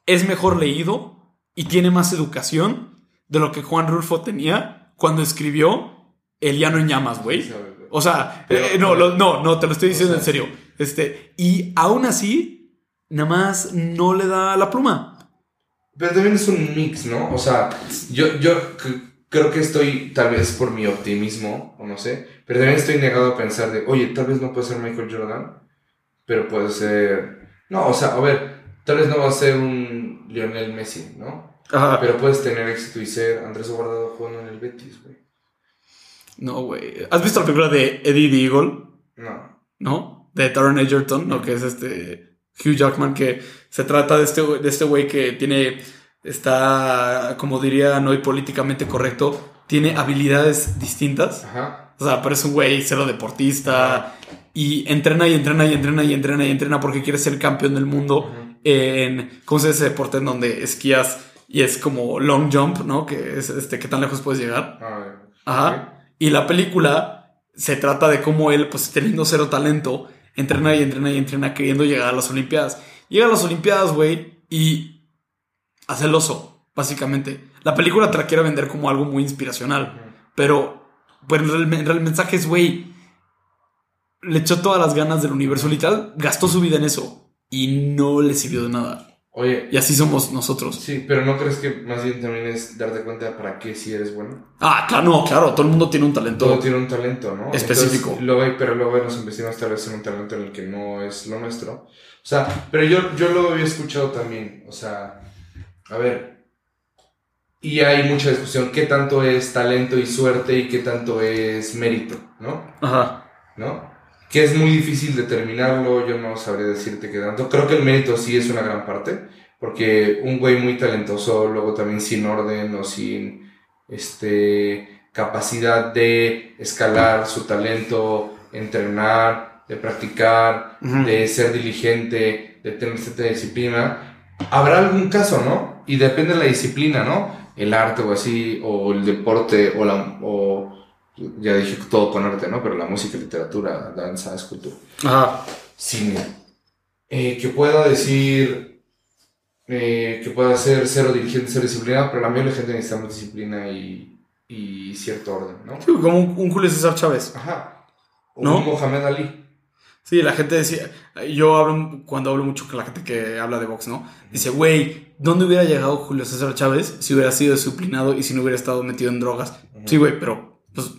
es mejor leído y tiene más educación de lo que Juan Rulfo tenía cuando escribió El llano en llamas, güey. O sea, eh, no, no, no, te lo estoy diciendo en serio. Este, y aún así, nada más no le da la pluma. Pero también es un mix, ¿no? O sea, yo, yo creo que estoy, tal vez por mi optimismo, o no sé, pero también estoy negado a pensar de, oye, tal vez no puede ser Michael Jordan, pero puede ser... No, o sea, a ver, tal vez no va a ser un Lionel Messi, ¿no? Ajá. Pero puedes tener éxito y ser Andrés Guardado jugando en el Betis, güey. No, güey. ¿Has visto la película de Eddie Eagle? No. ¿No? De Taron Egerton, ¿no? Que es este Hugh Jackman, que se trata de este, de este güey que tiene, está, como diría, no políticamente correcto, tiene habilidades distintas. Ajá. O sea, pero es un güey cero deportista y entrena y entrena y entrena y entrena y entrena porque quiere ser campeón del mundo en, ¿cómo se dice ese deporte en donde esquías y es como long jump, ¿no? Que es este, ¿qué tan lejos puedes llegar? Ah, Ajá. Y la película se trata de cómo él, pues teniendo cero talento, entrena y entrena y entrena queriendo llegar a las Olimpiadas. Llega a las Olimpiadas, güey, y hace el oso, básicamente. La película te la quiere vender como algo muy inspiracional, pero pues, el, el mensaje es, güey, le echó todas las ganas del universo literal, gastó su vida en eso y no le sirvió de nada. Oye. Y así somos nosotros. Sí, pero ¿no crees que más bien también es darte cuenta para qué si eres bueno? Ah, claro, no, claro, todo el mundo tiene un talento. Todo tiene un talento, ¿no? Específico. Entonces, luego, pero luego nos investigamos tal vez en un talento en el que no es lo nuestro. O sea, pero yo, yo lo había escuchado también. O sea, a ver. Y hay mucha discusión. ¿Qué tanto es talento y suerte y qué tanto es mérito, no? Ajá. ¿No? que es muy difícil determinarlo, yo no sabría decirte qué tanto. Creo que el mérito sí es una gran parte, porque un güey muy talentoso, luego también sin orden o sin este, capacidad de escalar su talento, entrenar, de practicar, de ser diligente, de tener cierta disciplina, habrá algún caso, ¿no? Y depende de la disciplina, ¿no? El arte o así, o el deporte, o la... O, ya dije todo con arte, ¿no? Pero la música, literatura, danza, escultura. Ajá. Cine. Eh, que pueda decir, eh, que pueda ser cero dirigente, cero disciplina, pero la mayoría de la gente necesita más disciplina y, y cierto orden, ¿no? Sí, como un, Julio César Chávez. Ajá. O ¿No? un Mohamed Ali. Sí, la gente decía, yo hablo, cuando hablo mucho con la gente que habla de box, ¿no? Dice, güey, ¿dónde hubiera llegado Julio César Chávez si hubiera sido disciplinado y si no hubiera estado metido en drogas? Sí, güey, pero pues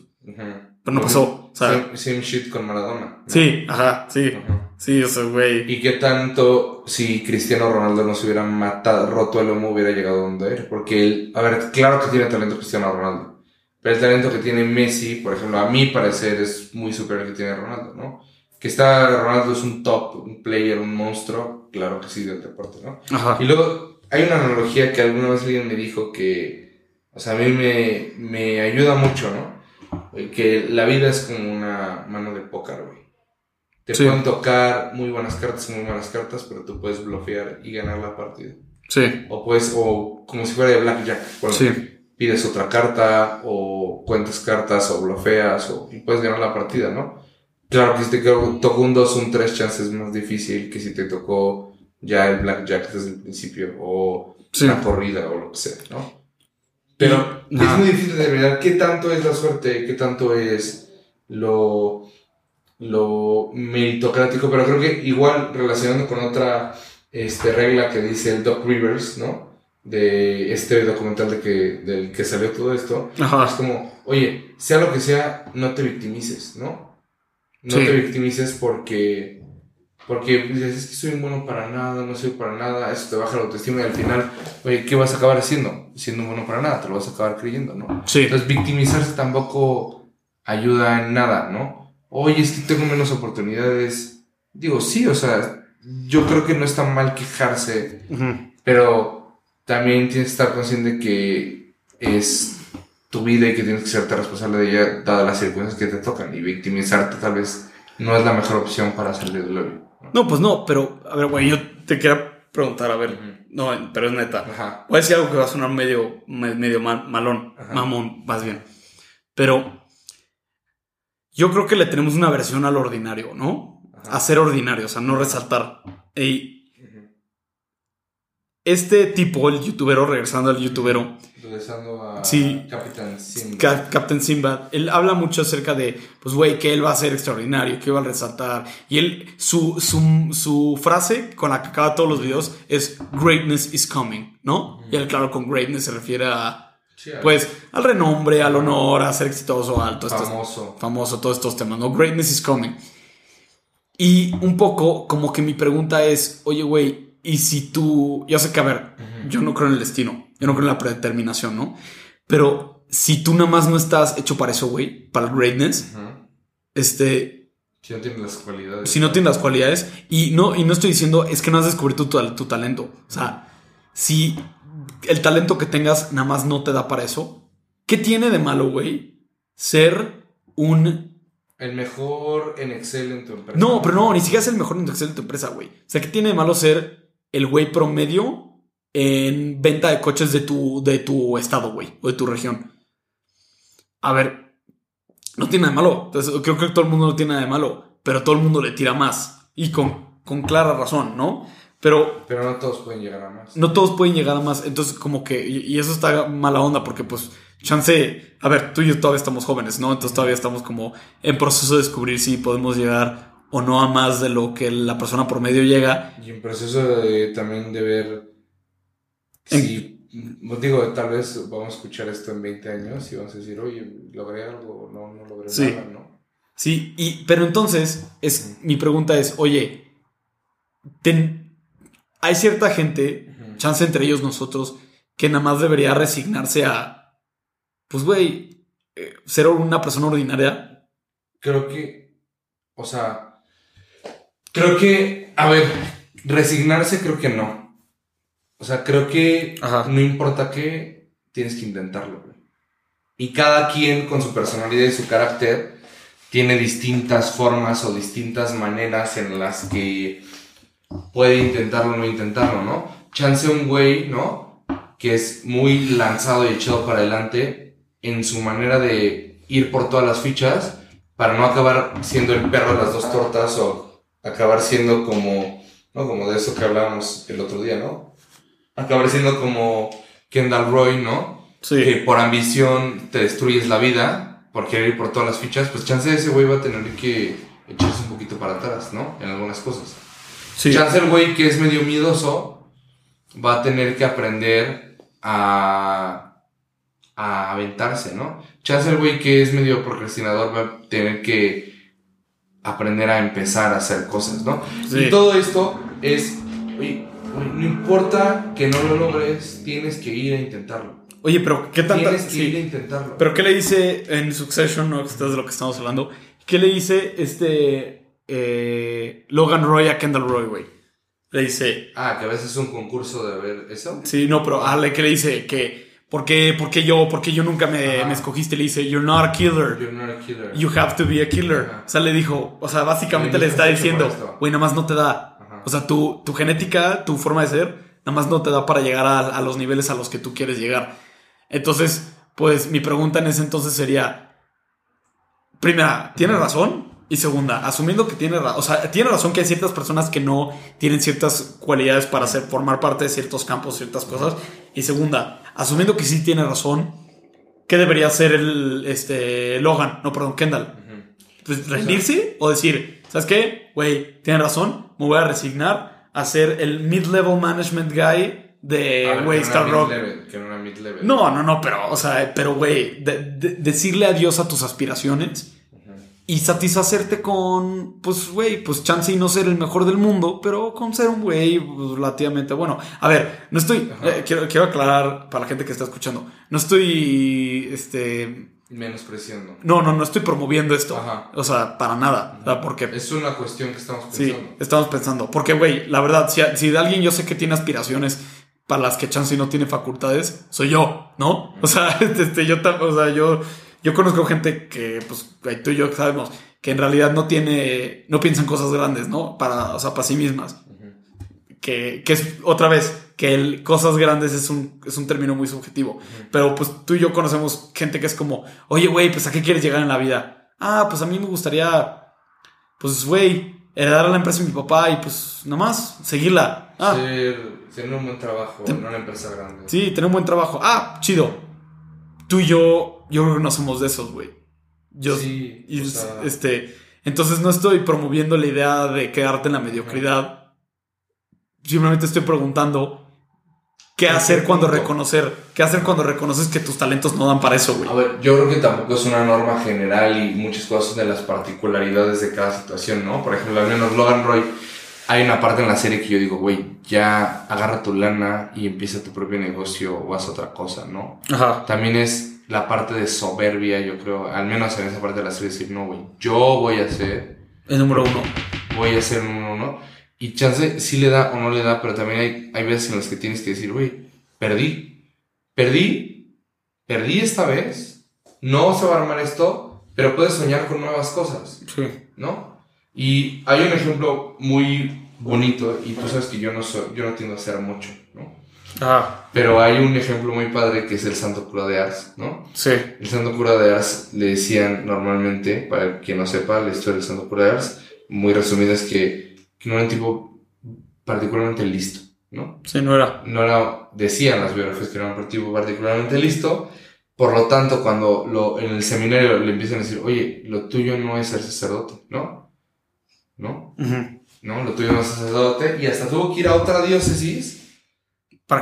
pero no pasó. Sea, same, shit con Maradona. Sí, ajá, sí. Sí, o sea, güey. ¿Y qué tanto si Cristiano Ronaldo no se hubiera matado, roto el lomo, hubiera llegado donde era? Porque él, a ver, claro que tiene talento Cristiano Ronaldo. Pero el talento que tiene Messi, por ejemplo, a mi parecer es muy superior al que tiene Ronaldo, ¿no? Que está Ronaldo es un top, un player, un monstruo, claro que sí, del deporte, ¿no? Ajá. Y luego hay una analogía que alguna vez alguien me dijo que, o sea, a mí me, me ayuda mucho, ¿no? que la vida es como una mano de póker, güey. Te pueden tocar muy buenas cartas, muy malas cartas, pero tú puedes bloquear y ganar la partida. Sí. O puedes, o como si fuera de blackjack. sí. Pides otra carta, o cuentas cartas, o bloqueas, o y puedes ganar la partida, ¿no? Claro que si te tocó un 2 o un 3 chances es más difícil que si te tocó ya el blackjack desde el principio, o la corrida, o lo que sea, ¿no? Pero es muy difícil determinar qué tanto es la suerte, qué tanto es lo, lo meritocrático, pero creo que igual relacionando con otra este, regla que dice el Doc Rivers, ¿no? De este documental de que, del que salió todo esto, es como, oye, sea lo que sea, no te victimices, ¿no? No te victimices porque porque dices, es que soy bueno para nada, no soy para nada, eso te baja la autoestima y al final, oye, ¿qué vas a acabar haciendo? Siendo bueno para nada, te lo vas a acabar creyendo, ¿no? Sí. Entonces, victimizarse tampoco ayuda en nada, ¿no? Oye, es que tengo menos oportunidades. Digo, sí, o sea, yo creo que no está mal quejarse, pero también tienes que estar consciente que es tu vida y que tienes que serte responsable de ella, dadas las circunstancias que te tocan. Y victimizarte tal vez no es la mejor opción para salir del hoyo. No, pues no, pero a ver, güey, yo te quiero preguntar, a ver, no, pero es neta. Ajá. Voy a decir algo que va a sonar medio, medio malón, mamón, más bien. Pero yo creo que le tenemos una versión al ordinario, ¿no? A ser ordinario, o sea, no resaltar. Y este tipo, el youtubero, regresando al youtubero. Regresando a sí, Captain Simba. Captain Simba. Él habla mucho acerca de, pues, güey, que él va a ser extraordinario, que va a resaltar. Y él, su, su, su, frase con la que acaba todos los videos es Greatness is coming, ¿no? Y él, claro, con greatness se refiere a, pues, al renombre, al honor, a ser exitoso, alto. Famoso. famoso, todos estos temas, ¿no? Greatness is coming. Y un poco como que mi pregunta es, oye, güey, y si tú, yo sé que, a ver, yo no creo en el destino, yo no creo en la predeterminación, ¿no? Pero si tú nada más no estás hecho para eso, güey, para el greatness, este... Si no tienes las cualidades. Si no tienes las cualidades, y no, y no estoy diciendo, es que no has descubierto tu, tu talento. O sea, si el talento que tengas nada más no te da para eso, ¿qué tiene de malo, güey? Ser un el mejor en Excel en tu empresa. No, pero no, ni siquiera es el mejor en Excel en tu empresa, güey. O sea, ¿qué tiene de malo ser el güey promedio en venta de coches de tu, de tu estado, güey, o de tu región. A ver, no tiene nada de malo. Entonces, creo que todo el mundo no tiene nada de malo, pero todo el mundo le tira más. Y con, con clara razón, ¿no? Pero, pero no todos pueden llegar a más. No todos pueden llegar a más. Entonces, como que, y, eso está mala onda porque, pues, chance, a ver, tú y yo todavía estamos jóvenes, ¿no? Entonces todavía estamos como en proceso de descubrir si podemos llegar o no a más de lo que la persona promedio llega. Y en proceso de, también de ver si, digo, tal vez vamos a escuchar esto en 20 años y vamos a decir, oye, logré algo, no, no logré nada, ¿no? Sí, y, pero entonces, es, mi pregunta es, oye, hay cierta gente, chance entre ellos nosotros, que nada más debería resignarse a, pues, güey, eh, ser una persona ordinaria. Creo que, o sea, creo que, a ver, resignarse creo que no. O sea, creo que no importa qué, tienes que intentarlo. Y cada quien con su personalidad y su carácter tiene distintas formas o distintas maneras en las que puede intentarlo o no intentarlo, ¿no? Chance un güey, ¿no? Que es muy lanzado y echado para adelante en su manera de ir por todas las fichas para no acabar siendo el perro de las dos tortas o acabar siendo como, ¿no? Como de eso que hablábamos el otro día, ¿no? Acabar siendo como Kendall Roy, ¿no? Sí. Que por ambición te destruyes la vida por querer ir por todas las fichas, pues chance ese güey va a tener que echarse un poquito para atrás, ¿no? En algunas cosas. Sí. Chance el güey que es medio miedoso va a tener que aprender a, a aventarse, ¿no? Chance el güey que es medio procrastinador va a tener que aprender a empezar a hacer cosas, ¿no? Y todo esto es, oye, no importa que no lo logres, tienes que ir a intentarlo. Oye, pero ¿qué tanta...? Tienes que ir a intentarlo. Pero ¿qué le dice en Succession, no? Esto es de lo que estamos hablando. ¿Qué le dice este... Eh, Logan Roy a Kendall Roy, güey? Le dice... Ah, que a veces es un concurso de ver eso. Sí, no, pero ah, ¿qué le dice? Que... ¿Por qué, por qué yo, por qué yo nunca me, me, escogiste? Le dice, you're not a killer. You're not a killer. You have to be a killer. O sea, le dijo, o sea, básicamente le está diciendo, güey, nada más no te da. O sea, tu, tu genética, tu forma de ser, nada más no te da para llegar a, a los niveles a los que tú quieres llegar. Entonces, pues mi pregunta en ese entonces sería, primera, ¿tiene razón? Y segunda, asumiendo que tiene razón, o sea, tiene razón que hay ciertas personas que no tienen ciertas cualidades para hacer, formar parte de ciertos campos, ciertas cosas. Y segunda, asumiendo que sí tiene razón, ¿qué debería hacer el este, Logan? No, perdón, Kendall. Pues rendirse o decir, ¿sabes qué? Güey, tiene razón, me voy a resignar a ser el mid-level management guy de, güey, Star Rock. no, no, no, pero, o sea, pero, güey, decirle adiós a tus aspiraciones y satisfacerte con, pues, güey, pues chance y no ser el mejor del mundo, pero con ser un güey pues, relativamente bueno. A ver, no estoy, eh, quiero, quiero aclarar para la gente que está escuchando, no estoy, este... Menospreciando. No, no, no estoy promoviendo esto. O sea, para nada. porque... Es una cuestión que estamos pensando. Sí, estamos pensando. Porque, güey, la verdad, si, si de alguien yo sé que tiene aspiraciones para las que Chansey no tiene facultades, soy yo, ¿no? O sea, este, yo, o sea, yo, yo conozco gente que, pues, tú y yo sabemos que en realidad no tiene, no piensan cosas grandes, ¿no? Para, o sea, para sí mismas. que, que, es otra vez, que el cosas grandes es un, es un término muy subjetivo. Pero pues tú y yo conocemos gente que es como, oye, güey, pues a qué quieres llegar en la vida? Ah, pues a mí me gustaría, pues, güey, heredar a la empresa de mi papá y pues nomás seguirla. Ah. Tener un buen trabajo en una empresa grande. Sí, tener un buen trabajo. Ah, chido. Tú y yo, yo creo que no somos de esos, güey. Yo, sí, este, entonces no estoy promoviendo la idea de quedarte en la mediocridad. Simplemente estoy preguntando qué hacer cuando reconocer, qué hacer cuando reconoces que tus talentos no dan para eso, güey. A ver, yo creo que tampoco es una norma general y muchas cosas de las particularidades de cada situación, ¿no? Por ejemplo, al menos Logan Roy hay una parte en la serie que yo digo, güey, ya agarra tu lana y empieza tu propio negocio o haz otra cosa, ¿no? Ajá. También es la parte de soberbia, yo creo, al menos en esa parte de la serie, decir, no, güey, yo voy a ser... El número uno. Voy a ser el número uno. Y chance sí le da o no le da, pero también hay, hay veces en las que tienes que decir, güey, perdí. Perdí. Perdí esta vez. No se va a armar esto, pero puedes soñar con nuevas cosas. Sí. ¿No? Y hay un ejemplo muy bonito, y tú sabes que yo no, soy, yo no tiendo a hacer mucho, ¿no? Pero hay un ejemplo muy padre que es el Santo Cura de Ars, ¿no? Sí. El Santo Cura de Ars le decían normalmente, para quien no sepa la historia del Santo Cura de Ars, muy resumida es que, que no era un tipo particularmente listo, ¿no? Sí, no era. No era, decían las biografías que era un tipo particularmente listo, por lo tanto, cuando lo, en el seminario le empiezan a decir, oye, lo tuyo no es ser sacerdote, ¿no? ¿no? ¿No? Lo tuvieron sacerdote y hasta tuvo que ir a otra diócesis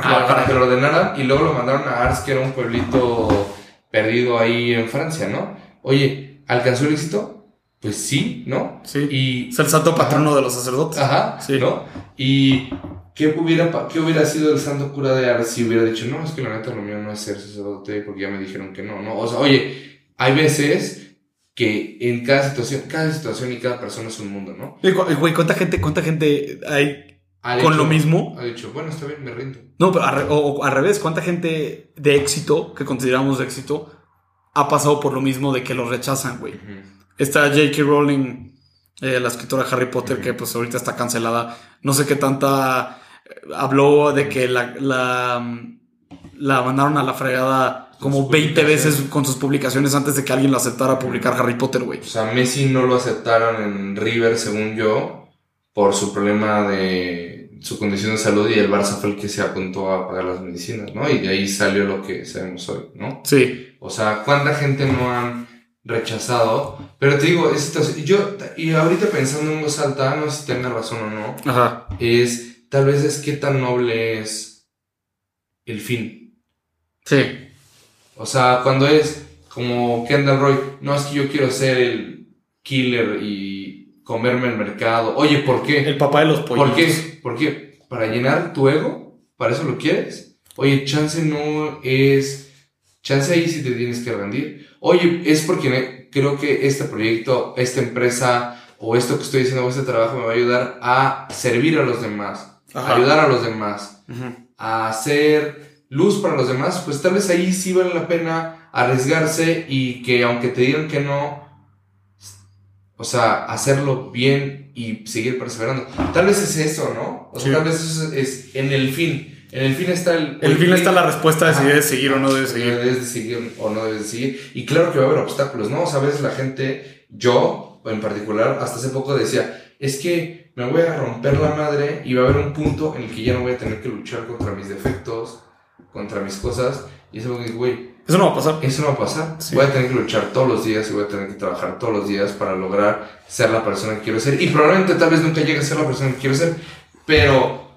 para que, lo, para que lo ordenaran y luego lo mandaron a Ars, que era un pueblito perdido ahí en Francia, ¿no? Oye, ¿alcanzó el éxito? Pues sí, ¿no? Sí. Y, es el santo patrono de los sacerdotes. Ajá, sí. ¿no? Y ¿qué hubiera, ¿qué hubiera sido el santo cura de Ars si hubiera dicho, no, es que la neta lo mío no es ser sacerdote porque ya me dijeron que no, ¿no? O sea, oye, hay veces que en cada situación, cada situación y cada persona es un mundo, ¿no? Güey, ¿cuánta gente, cuánta gente hay con lo mismo? Ha dicho, bueno, está bien, me rindo. No, pero al, o, al revés, ¿cuánta gente de éxito, que consideramos de éxito, ha pasado por lo mismo de que lo rechazan, güey? Está J.K. Rowling, eh, la escritora de Harry Potter, que pues ahorita está cancelada. No sé qué tanta... Eh, habló de que la, la, la mandaron a la fregada como 20 veces con sus publicaciones antes de que alguien lo aceptara a publicar Harry Potter, güey. O sea, Messi no lo aceptaron en River, según yo, por su problema de su condición de salud y el Barça fue el que se apuntó a pagar las medicinas, ¿no? Y de ahí salió lo que sabemos hoy, ¿no? Sí. O sea, ¿cuánta gente no han rechazado? Pero te digo, esto, yo, y ahorita pensando en voz alta, no sé si tenga razón o no, Ajá. es, tal vez es qué tan noble es el fin. Sí. O sea, cuando es como Kendall Roy, no es que yo quiero ser el killer y comerme el mercado. Oye, ¿por qué? El papá de los pollos. ¿Por qué? ¿Por qué? ¿Para llenar tu ego? ¿Para eso lo quieres? Oye, chance no es... Chance ahí sí te tienes que rendir. Oye, es porque creo que este proyecto, esta empresa o esto que estoy haciendo, este trabajo me va a ayudar a servir a los demás, ayudar a los demás, a hacer luz para los demás, pues tal vez ahí sí vale la pena arriesgarse y que aunque te digan que no, o sea, hacerlo bien y seguir perseverando. Tal vez es eso, ¿no? O sea, tal vez eso es, en el fin. En el fin está el... En el fin está la respuesta de si debes seguir o no debes seguir. Debes de seguir o no debes de seguir. Y claro que va a haber obstáculos, ¿no? O sea, a veces la gente, yo en particular, hasta hace poco decía, es que me voy a romper la madre y va a haber un punto en el que ya no voy a tener que luchar contra mis defectos, contra mis cosas. Y eso, güey. Eso no va a pasar. Eso no va a pasar. Voy a tener que luchar todos los días y voy a tener que trabajar todos los días para lograr ser la persona que quiero ser. Y probablemente tal vez nunca llegue a ser la persona que quiero ser. Pero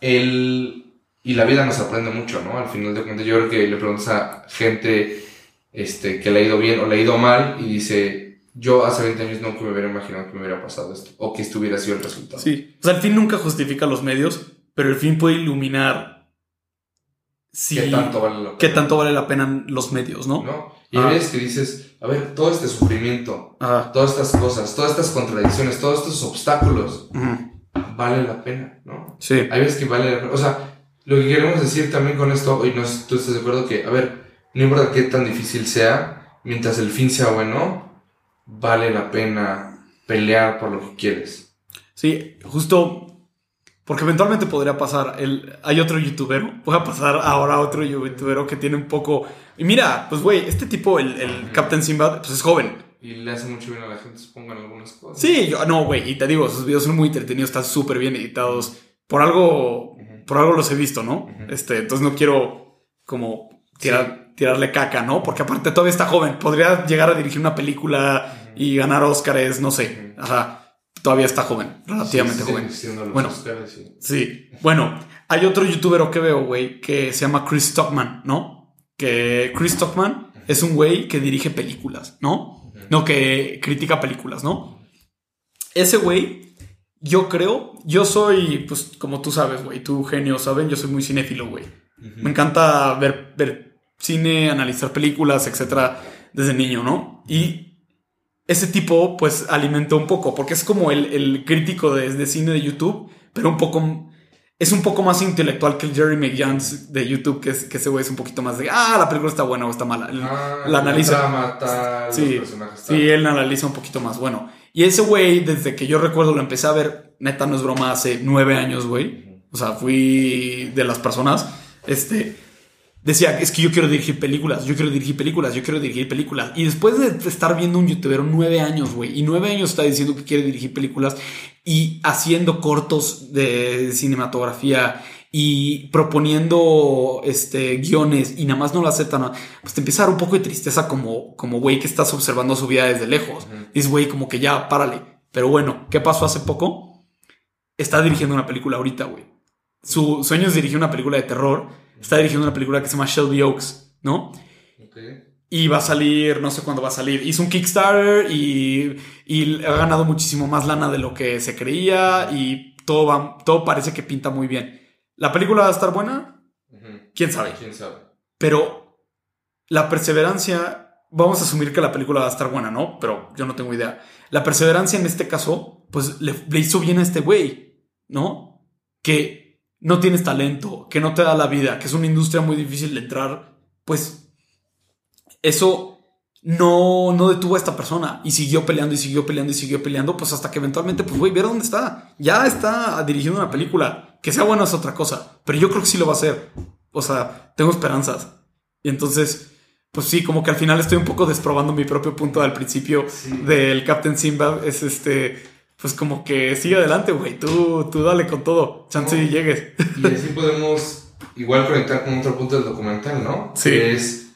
el... Y la vida nos aprende mucho, ¿no? Al final de cuentas, yo creo que le preguntas a gente este, que le ha ido bien o le ha ido mal y dice, yo hace 20 años nunca me hubiera imaginado que me hubiera pasado esto o que esto hubiera sido el resultado. Sí, o sea, el fin nunca justifica los medios, pero el fin puede iluminar ¿Qué tanto vale la pena? ¿Qué tanto vale la pena los medios, no? ¿No? Y ah. ves que dices, a ver, todo este sufrimiento, todas estas cosas, todas estas contradicciones, todos estos obstáculos, vale la pena, ¿no? Sí. Hay veces que vale la pena. O sea, lo que queremos decir también con esto, y no sé, tú estás de acuerdo que, a ver, no importa qué tan difícil sea, mientras el fin sea bueno, vale la pena pelear por lo que quieres. Sí, justo porque eventualmente podría pasar. El, hay otro youtuber. Voy a pasar ahora a otro youtuber que tiene un poco. Y mira, pues güey, este tipo, el, el Captain Simbad, pues es joven. Y le hace mucho bien a la gente, supongo, en algunas cosas. Sí, yo, no, güey. Y te digo, sus videos son muy entretenidos, están súper bien editados. Por algo, por algo los he visto, ¿no? Este, entonces no quiero como tirar, tirarle caca, ¿no? Porque aparte todavía está joven. Podría llegar a dirigir una película y ganar Oscars, no sé. Ajá todavía está joven, relativamente joven. bueno, sí. Bueno, hay otro youtuber que veo, güey, que se llama Chris Stockman, ¿no? Que Chris Stockman es un güey que dirige películas, ¿no? No, que critica películas, ¿no? Ese güey, yo creo, yo soy, pues como tú sabes, güey, tú genio, ¿saben? Yo soy muy cinéfilo, güey. Me encanta ver, ver cine, analizar películas, etcétera, desde niño, ¿no? Y ese tipo pues alimentó un poco, porque es como el, crítico de, cine de YouTube, pero un poco... Es un poco más intelectual que el Jerry McJans de YouTube, que, que ese güey es un poquito más de, ah, la película está buena o está mala. Ah, la analiza. sí, sí, él analiza un poquito más. Bueno, y ese güey, desde que yo recuerdo, lo empecé a ver, neta, no es broma, hace nueve años, güey. O sea, fui de las personas, este, decía, es que yo quiero dirigir películas, yo quiero dirigir películas, yo quiero dirigir películas. Y después de estar viendo un youtuber nueve años, güey, y nueve años está diciendo que quiere dirigir películas y haciendo cortos de cinematografía y proponiendo este guiones y nada más no lo aceptan, pues te empieza a dar un poco de tristeza como como güey que estás observando su vida desde lejos. Es güey como que ya párale. Pero bueno, ¿qué pasó hace poco? Está dirigiendo una película ahorita, güey. Su sueño es dirigir una película de terror. Está dirigiendo una película que se llama Shelby Oaks, ¿no? Y va a salir, no sé cuándo va a salir. Hizo un Kickstarter y, y ha ganado muchísimo más lana de lo que se creía y todo, va, todo parece que pinta muy bien. ¿La película va a estar buena? ¿Quién sabe? ¿Quién sabe? Pero la perseverancia, vamos a asumir que la película va a estar buena, ¿no? Pero yo no tengo idea. La perseverancia en este caso, pues le, le hizo bien a este güey, ¿no? Que no tienes talento, que no te da la vida, que es una industria muy difícil de entrar, pues eso no, no detuvo a esta persona y siguió peleando y siguió peleando y siguió peleando, pues hasta que eventualmente, pues, güey, ver dónde está. Ya está dirigiendo una película. Que sea buena es otra cosa, pero yo creo que sí lo va a hacer. O sea, tengo esperanzas. Y entonces, pues sí, como que al final estoy un poco desprobando mi propio punto al principio del Captain Simba. Es este, pues como que sigue adelante, güey. Tú, tú dale con todo. Chance y llegues. Y así podemos igual conectar con otro punto del documental, ¿no? Sí. Que es,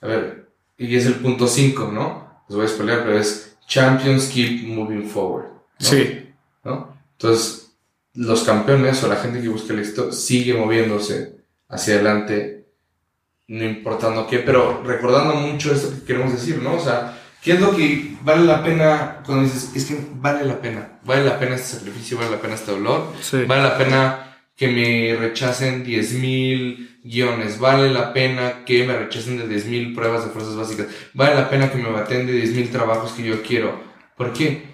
a ver, y es el punto 5, ¿no? Les voy a spoiler, pero es Champions keep moving forward. ¿no? Sí. ¿no? Entonces, los campeones o la gente que busca el éxito sigue moviéndose hacia adelante, no importando qué, pero recordando mucho esto que queremos decir, ¿no? O sea, ¿qué es lo que vale la pena cuando dices, es que vale la pena, vale la pena este sacrificio, vale la pena este dolor, Sí. vale la pena que me rechacen 10.000 guiones, vale la pena que me rechacen de 10.000 pruebas de fuerzas básicas, vale la pena que me baten de 10.000 trabajos que yo quiero. ¿Por qué?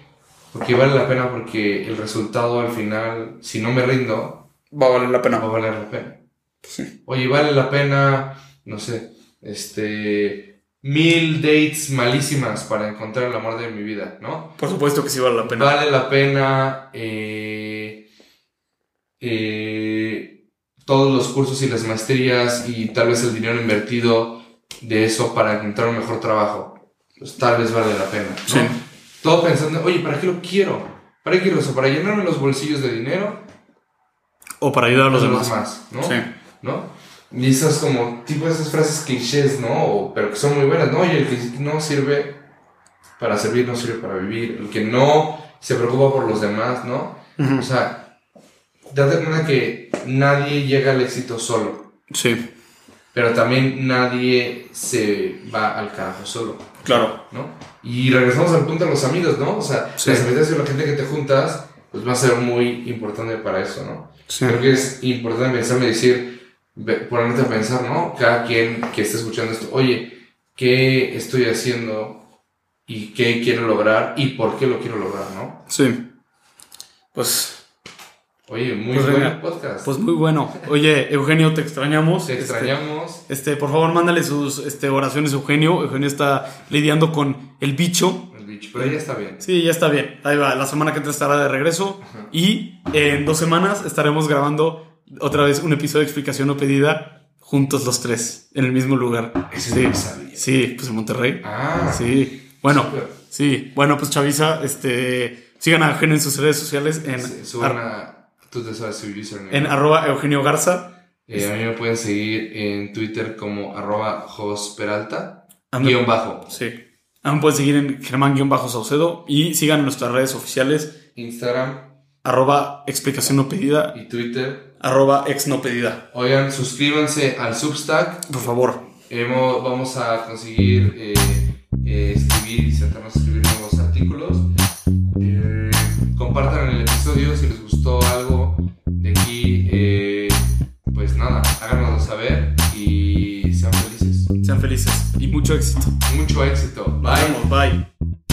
Porque vale la pena porque el resultado al final, si no me rindo, Va a valer la pena. va a valer la pena. Sí. Oye, vale la pena, no sé, este, mil dates malísimas para encontrar el amor de mi vida, ¿no? Por supuesto que sí vale la pena. Vale la pena eh, eh, todos los cursos y las maestrías y tal vez el dinero invertido de eso para encontrar un mejor trabajo. Pues tal vez vale la pena. ¿no? Sí. Todo pensando, oye, ¿para qué lo quiero? ¿Para qué quiero eso? ¿Para llenarme los bolsillos de dinero? O para ayudar a los demás. ¿no? Sí. ¿No? Y esas como, tipo esas frases clichés, ¿no? O- pero que son muy buenas, ¿no? Oye, el que no sirve para servir no sirve para vivir. El que no se preocupa por los demás, ¿no? O sea, date cuenta que nadie llega al éxito solo, Sí. pero también nadie se va al carajo solo, Claro. ¿no? Y regresamos al punto de los amigos, ¿no? O sea, Sí. las amistades con la gente que te juntas, pues va a ser muy importante para eso, ¿no? Sí. Creo que es importante pensarme y decir, ponerte a pensar, ¿no? Cada quien que esté escuchando esto, oye, ¿qué estoy haciendo y qué quiero lograr y por qué lo quiero lograr, ¿no? Sí. Pues, Oye, muy Pues buen venga, podcast. pues muy bueno. Oye, Eugenio, te extrañamos. Te Este, extrañamos. Este, por favor, mándale sus este, oraciones a Eugenio. Eugenio está lidiando con el bicho. El bicho, pero ya está bien. Sí, ya está bien. Ahí va. La semana que entra estará de regreso. Y en dos semanas estaremos grabando otra vez un episodio de explicación o pedida juntos los tres en el mismo lugar. Ese sí. no. Sí, pues en Monterrey. Ah, Sí. Bueno, sí. Bueno, pues Chavisa, este, sigan a Eugenio en sus redes sociales en, Sí, suban a. Tú te sabes su username. en arroba Eugenio Garza. Eh, a mí me pueden seguir en Twitter como arroba Peralta, A mí- guion bajo. Sí. Aún pueden seguir en Germán-Saucedo y sigan nuestras redes oficiales Instagram arroba explicación no pedida, y Twitter. Arroba ex no pedida. Oigan, suscríbanse al Substack. Por favor. Hemos- vamos a conseguir eh, eh, escribir y sentarnos a escribir nuevos artículos. Eh, compartan el episodio si les gustó algo de aquí. pues nada, háganoslo saber y sean felices. Sean felices y mucho éxito. Mucho éxito. Nos Bye. vemos. Bye.